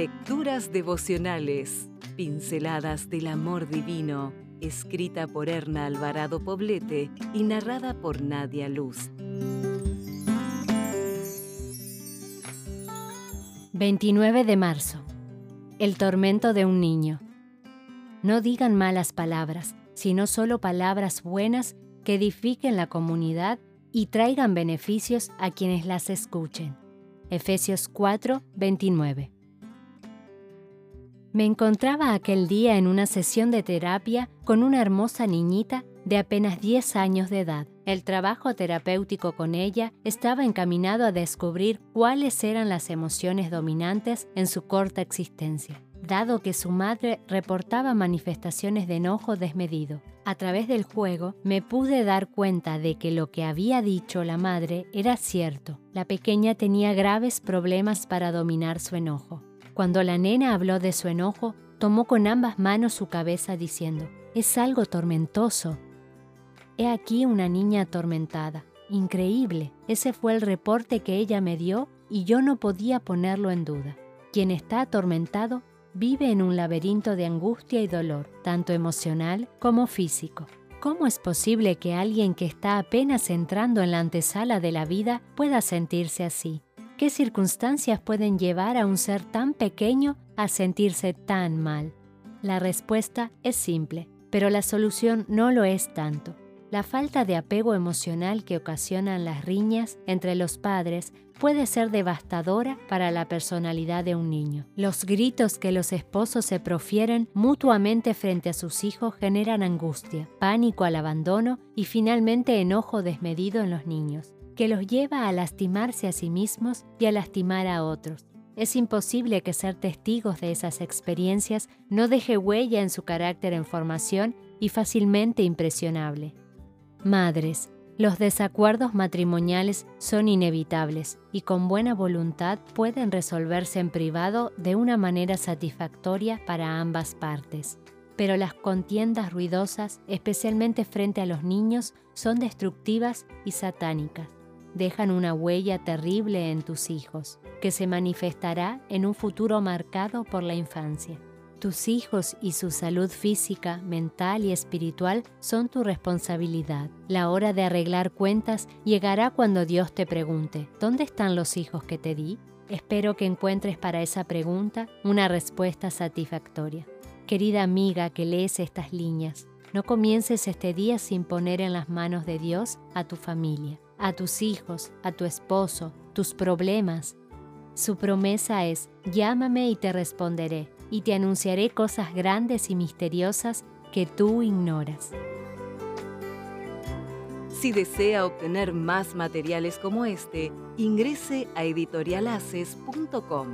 Lecturas devocionales, pinceladas del amor divino, escrita por Erna Alvarado Poblete y narrada por Nadia Luz. 29 de marzo. El tormento de un niño. No digan malas palabras, sino solo palabras buenas que edifiquen la comunidad y traigan beneficios a quienes las escuchen. Efesios 4, 29. Me encontraba aquel día en una sesión de terapia con una hermosa niñita de apenas 10 años de edad. El trabajo terapéutico con ella estaba encaminado a descubrir cuáles eran las emociones dominantes en su corta existencia, dado que su madre reportaba manifestaciones de enojo desmedido. A través del juego me pude dar cuenta de que lo que había dicho la madre era cierto. La pequeña tenía graves problemas para dominar su enojo. Cuando la nena habló de su enojo, tomó con ambas manos su cabeza diciendo, es algo tormentoso. He aquí una niña atormentada. Increíble. Ese fue el reporte que ella me dio y yo no podía ponerlo en duda. Quien está atormentado vive en un laberinto de angustia y dolor, tanto emocional como físico. ¿Cómo es posible que alguien que está apenas entrando en la antesala de la vida pueda sentirse así? ¿Qué circunstancias pueden llevar a un ser tan pequeño a sentirse tan mal? La respuesta es simple, pero la solución no lo es tanto. La falta de apego emocional que ocasionan las riñas entre los padres puede ser devastadora para la personalidad de un niño. Los gritos que los esposos se profieren mutuamente frente a sus hijos generan angustia, pánico al abandono y finalmente enojo desmedido en los niños, que los lleva a lastimarse a sí mismos y a lastimar a otros. Es imposible que ser testigos de esas experiencias no deje huella en su carácter en formación y fácilmente impresionable. Madres, los desacuerdos matrimoniales son inevitables y con buena voluntad pueden resolverse en privado de una manera satisfactoria para ambas partes. Pero las contiendas ruidosas, especialmente frente a los niños, son destructivas y satánicas. Dejan una huella terrible en tus hijos, que se manifestará en un futuro marcado por la infancia. Tus hijos y su salud física, mental y espiritual son tu responsabilidad. La hora de arreglar cuentas llegará cuando Dios te pregunte, ¿dónde están los hijos que te di? Espero que encuentres para esa pregunta una respuesta satisfactoria. Querida amiga que lees estas líneas, no comiences este día sin poner en las manos de Dios a tu familia, a tus hijos, a tu esposo, tus problemas. Su promesa es, llámame y te responderé y te anunciaré cosas grandes y misteriosas que tú ignoras. Si desea obtener más materiales como este, ingrese a editorialaces.com.